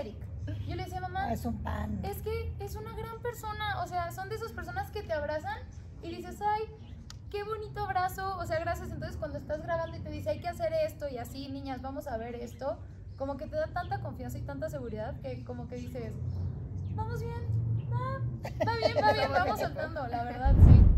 Eric. Yo le decía, mamá, Es un pan. es que es una gran persona, o sea, son de esas personas que te abrazan y dices, ay, qué bonito abrazo, o sea, gracias. Entonces, cuando estás grabando y te dice, hay que hacer esto y así, niñas, vamos a ver esto, como que te da tanta confianza y tanta seguridad que como que dices, vamos bien, va, va bien, va bien, vamos soltando, la verdad, sí.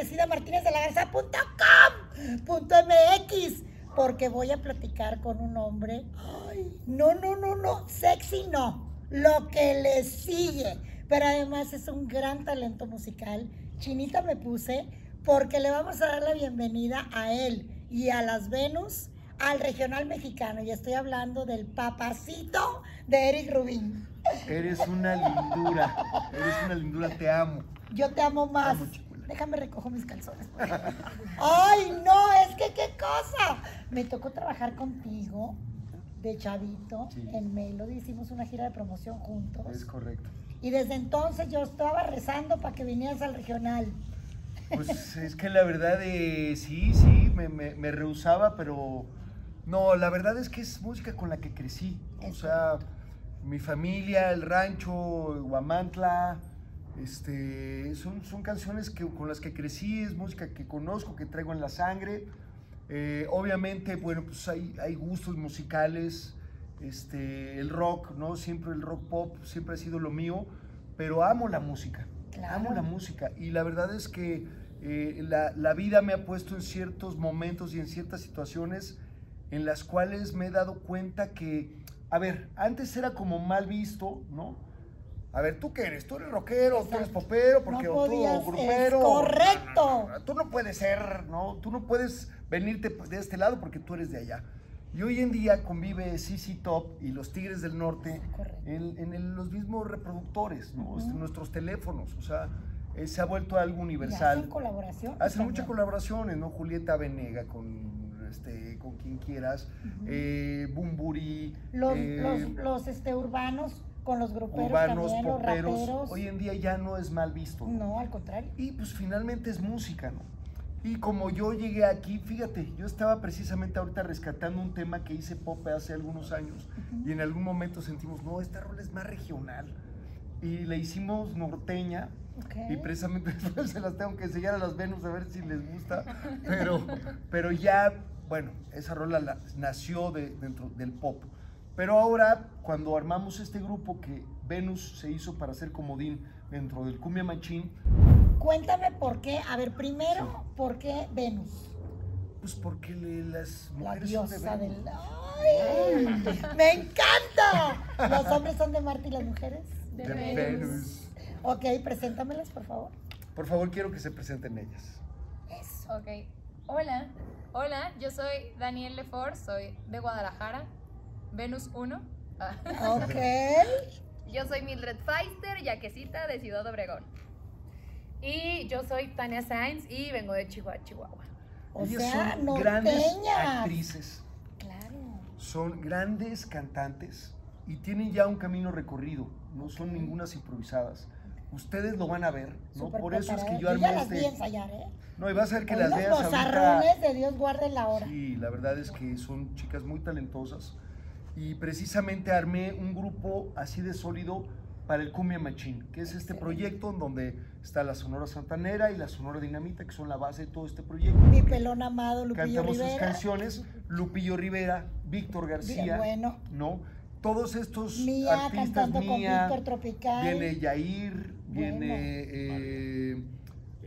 Enloquecida Martínez de la Garza.com.mx porque voy a platicar con un hombre. Ay, no, no, no, no, sexy no. Lo que le sigue. Pero además es un gran talento musical. Chinita me puse porque le vamos a dar la bienvenida a él y a las Venus al regional mexicano. Y estoy hablando del papacito de Eric Rubín. Eres una lindura, eres una lindura, te amo. Yo te amo más. Amo. Déjame recojo mis calzones. Ay, no, es que qué cosa. Me tocó trabajar contigo de chavito Sí. en Melody. Hicimos una gira de promoción juntos. Es correcto. Y desde entonces yo estaba rezando para que vinieras al regional. Pues es que la verdad, eh, sí, sí, me, me, me rehusaba, pero no, la verdad es que es música con la que crecí. O sea, mi familia, el rancho, Guamantla, este, son, son canciones que, con las que crecí, es música que conozco, que traigo en la sangre. Eh, obviamente, bueno, pues hay, hay gustos musicales, este, el rock, ¿no? Siempre el rock pop, siempre ha sido lo mío, pero amo la música. Claro. Amo la música y la verdad es que eh, la, la vida me ha puesto en ciertos momentos y en ciertas situaciones en las cuales me he dado cuenta que, a ver, antes era como mal visto, ¿no? A ver, ¿tú qué eres? ¿Tú eres rockero? ¿Tú eres popero? Porque, No o tú es grupero. correcto. No, no, no, Tú no puedes ser, ¿no? Tú no puedes venirte de este lado porque tú eres de allá. Y hoy en día convive CC Top y los Tigres del Norte Correcto. en, en el- los mismos reproductores. Este, nuestros teléfonos, o sea, eh, se ha vuelto algo Y universal. hacen colaboración. Hacen muchas colaboraciones, ¿no? Julieta Venega con, este, con quien quieras, eh, Bumburi, Los, eh, los, los este, urbanos con los gruperos urbanos, también, los poperos. raperos. Hoy en día ya no es mal visto. ¿no? No, al contrario. Y pues finalmente es música, ¿no? Y como yo llegué aquí, fíjate, yo estaba precisamente ahorita rescatando un tema que hice pop hace algunos años y en algún momento sentimos, no, esta rola es más regional. Y le hicimos norteña Ok. y precisamente después se las tengo que enseñar a las Venus a ver si les gusta. Pero, pero ya, bueno, esa rola la- nació de, dentro del pop. Pero ahora, cuando armamos este grupo que Venus se hizo para ser comodín dentro del Cumbia Machín, Cuéntame por qué. A ver, primero, ¿por qué Venus? pues porque le- las La mujeres son de diosa Venus. del. ¡Ay! ¡Me encanta! ¿Los hombres son de Marte y las mujeres? De De Venus. Venus. Ok, preséntamelas, por favor. Por favor, quiero que se presenten ellas. Eso. Ok. Hola. Hola, yo soy Daniel Lefort, soy de Guadalajara, Venus 1. Ah. Ok. Yo soy Mildred Feister, yaquecita de Ciudad Obregón. Y yo soy Tania Sainz y vengo de Chihuahua, Chihuahua. O ellas sea, son grandes norteñas. actrices, Claro. son grandes cantantes y tienen ya un camino recorrido, no son ningunas improvisadas. Ustedes lo van a ver, ¿no? Súper Por eso es que yo ya armé las vi este... ensayar, ¿eh? No, y vas a ver que Con las veas ahorita... de Dios guarde la hora. Sí, la verdad es que son chicas muy talentosas y precisamente armé un grupo así de sólido para el Cumbia Machín, que es este proyecto en donde está la Sonora Santanera y la Sonora Dinamita, que son la base de todo este proyecto. Mi pelón amado, Lupillo Cantamos sus canciones, Lupillo Rivera, Víctor García, bueno. ¿no? Todos estos Mía artistas, cantando con Víctor Tropical. viene Yair, Bueno. viene, eh,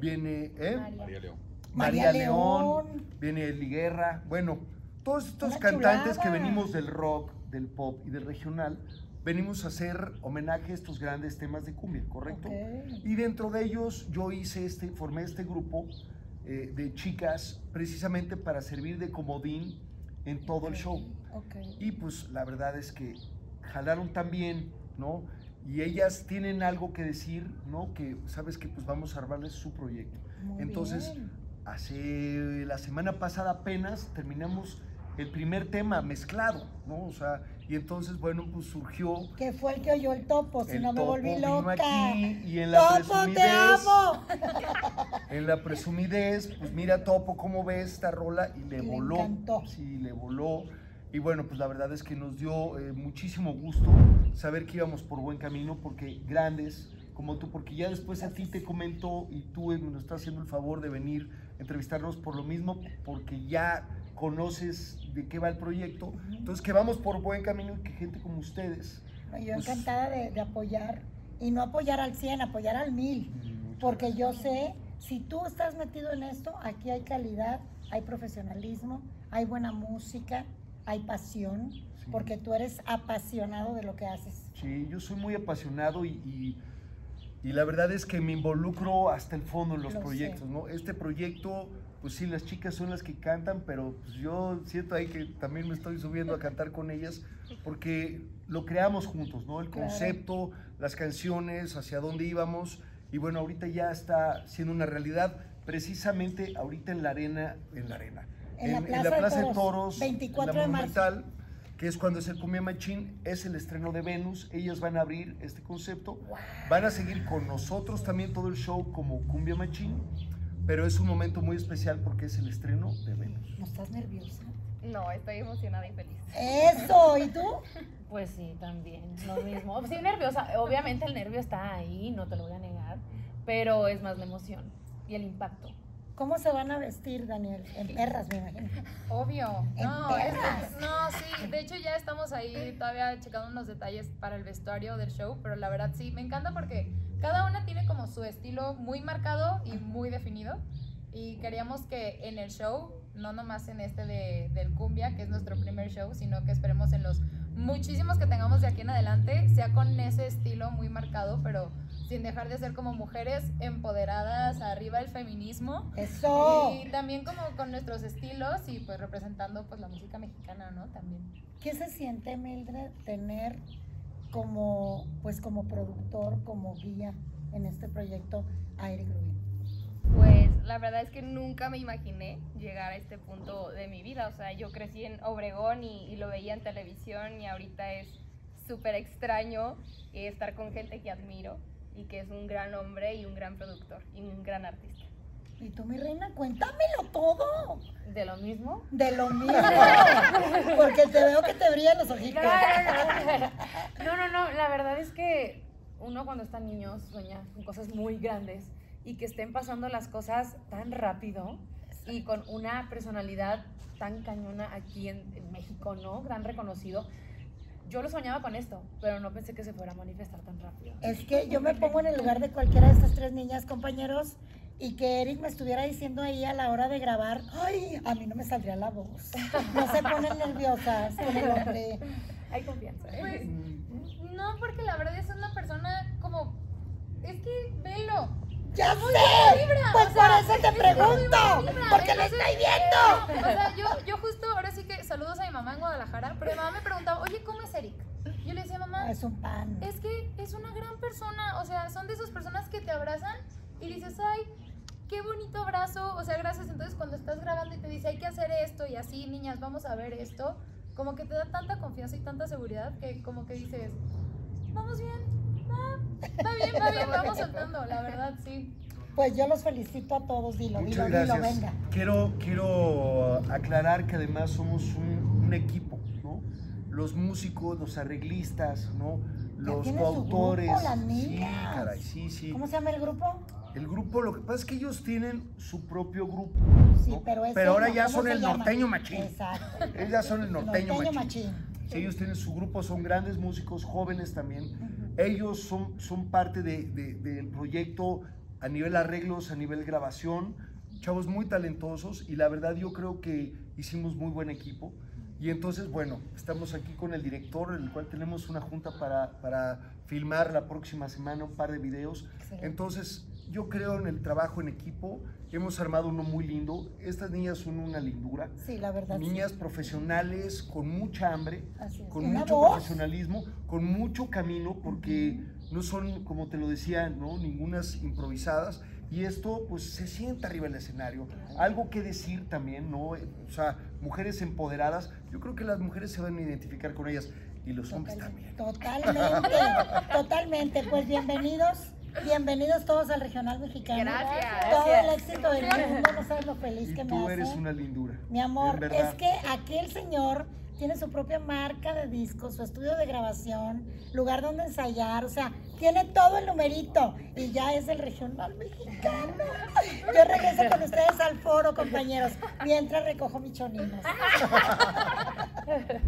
viene, ¿eh? María. María León. María, María León, León. viene Eli Guerra, bueno, todos estos Una cantantes que venimos del rock, del pop y del regional, venimos a hacer homenaje a estos grandes temas de cumbia, ¿correcto? Ok. Y dentro de ellos yo hice este, formé este grupo eh, de chicas precisamente para servir de comodín en todo el show. Ok. Y pues la verdad es que jalaron también, ¿no? Y ellas tienen algo que decir, ¿no? Que sabes que pues vamos a armarles su proyecto. Muy Entonces, bien. hace la semana pasada apenas terminamos el primer tema mezclado, ¿no? O sea, y entonces, bueno, pues surgió Que fue el que oyó el topo, si el no me topo volví loca. aquí y en la ¡Topo, presumidez, te amo! en la presumidez, pues mira Topo cómo ves esta rola y le le voló. encantó. Sí, le voló. Y bueno, pues la verdad es que nos dio eh, muchísimo gusto saber que íbamos por buen camino porque grandes como tú, porque ya después a ti te comentó y tú nos estás haciendo el favor de venir a entrevistarnos por lo mismo, porque ya conoces de qué va el proyecto. Entonces que vamos por buen camino y que gente como ustedes. Yo pues, encantada de, de apoyar, y no apoyar al 100, apoyar al 1000, porque yo sé, si tú estás metido en esto, aquí hay calidad, hay profesionalismo, hay buena música, hay pasión, porque tú eres apasionado de lo que haces. Sí, yo soy muy apasionado y, y- y la verdad es que me involucro hasta el fondo en los Lo sé. proyectos, ¿no? Este proyecto, pues sí, las chicas son las que cantan, pero pues yo siento ahí que también me estoy subiendo a cantar con ellas porque lo creamos juntos, ¿no? El Claro. concepto, las canciones, hacia dónde íbamos y bueno, ahorita ya está siendo una realidad precisamente ahorita en la arena, en la arena, En la Plaza de Toros, 24 en la de marzo. Que es cuando es el Cumbia Machín, es el estreno de Venus. Ellas van a abrir este concepto. Van a seguir con nosotros también todo el show como Cumbia Machín, pero es un momento muy especial porque es el estreno de Venus. ¿No estás nerviosa? No, estoy emocionada y feliz. Eso, ¿y tú? Pues sí, también, lo mismo. Sí, nerviosa. Obviamente el nervio está ahí, no te lo voy a negar, pero es más la emoción y el impacto. ¿Cómo se van a vestir, Daniel? En perras, me imagino. Obvio. En No, es- perras. no, sí. De hecho, ya estamos ahí todavía checando unos detalles para el vestuario del show, pero la verdad sí, me encanta porque cada una tiene como su estilo muy marcado y muy definido. Y queríamos que en el show, no nomás en este de, del Cumbia, que es nuestro primer show, sino que esperemos en los muchísimos que tengamos de aquí en adelante, sea con ese estilo muy marcado, pero sin dejar de ser como mujeres empoderadas, arriba el feminismo. Eso. Y también como con nuestros estilos y pues representando pues la música mexicana, ¿no? También. ¿Qué se siente, Mildred, tener como, pues, como productor, como guía en este proyecto a Eric Rubin? Pues la verdad es que nunca me imaginé llegar a este punto de mi vida. O sea, yo crecí en Obregón y, y lo veía en televisión y ahorita es súper extraño eh, estar con gente que admiro y que es un gran hombre y un gran productor y un gran artista. Y tú, mi reina, cuéntamelo todo. De lo mismo. De lo mismo. Porque te veo que te brillan los ojitos. No, no, no, la verdad es que uno cuando está niño sueña con cosas muy grandes y que estén pasando las cosas tan rápido y con una personalidad tan cañona aquí en, en México, ¿no? Tan reconocido. Yo lo soñaba con esto, pero no pensé que se fuera a manifestar tan rápido. Es que yo me pongo en el lugar de cualquiera de estas tres niñas, compañeros, y que Eric me estuviera diciendo ahí a la hora de grabar, ay, a mí no me saldría la voz. No se ponen nerviosas con el hombre. Hay confianza. ¿eh? Pues no, porque la verdad es una persona como... Es que velo. ¡Ya sé! vibra, Pues o por eso te pregunto, porque lo estoy viendo. o sea, yo, yo justo ahora saludos a mi mamá en Guadalajara, pero mi mamá me preguntaba, oye, ¿cómo es Eric? Yo le decía, mamá, Es un pan. es que es una gran persona, o sea, son de esas personas que te abrazan y dices, ay, qué bonito abrazo, o sea, gracias. Entonces, cuando estás grabando y te dice, hay que hacer esto y así, niñas, vamos a ver esto, como que te da tanta confianza y tanta seguridad que como que dices, vamos bien, va, va bien, va bien, vamos soltando, la verdad, sí. Pues yo los felicito a todos, dilo, dilo, Muchas dilo, gracias. venga. Quiero, quiero aclarar que además somos un, un equipo, ¿no? Los músicos, los arreglistas, ¿no? Los coautores. sí, caray, sí, sí. ¿Cómo se llama el grupo? El grupo, lo que pasa es que ellos tienen su propio grupo. Sí, ¿no? pero ese ahora no, ya ¿cómo son el llama? norteño machín. Exacto. Ellos ya son el norteño, Norteño machín. machín. Sí, ellos tienen su grupo, son grandes músicos, jóvenes también. Ellos son, son parte de- de- del proyecto a nivel arreglos, a nivel grabación, chavos muy talentosos y la verdad yo creo que hicimos muy buen equipo. Y entonces, bueno, estamos aquí con el director, en el cual tenemos una junta para, para filmar la próxima semana un par de videos. Excelente. Entonces, yo creo en el trabajo en equipo, hemos armado uno muy lindo. Estas niñas son una lindura. Sí, la verdad. sí. Niñas profesionales con mucha hambre, con mucho voz. profesionalismo, con mucho camino, porque no son, como te lo decía, ¿no? ningunas improvisadas. y esto pues se sienta arriba del escenario. Algo que decir también, ¿no? O sea, mujeres empoderadas, yo creo que las mujeres se van a identificar con ellas y los hombres también. Totalmente, totalmente. Pues bienvenidos, bienvenidos todos al Regional Mexicano. Gracias. Todo Gracias. el éxito del mundo, no sabes lo feliz Y que me tú hace. eres una lindura. Mi amor, es que aquí el señor tiene su propia marca de discos, su estudio de grabación, lugar donde ensayar, o sea, tiene todo el numerito y ya es el regional mexicano. Yo regreso con ustedes al foro, compañeros, mientras recojo mis choninos.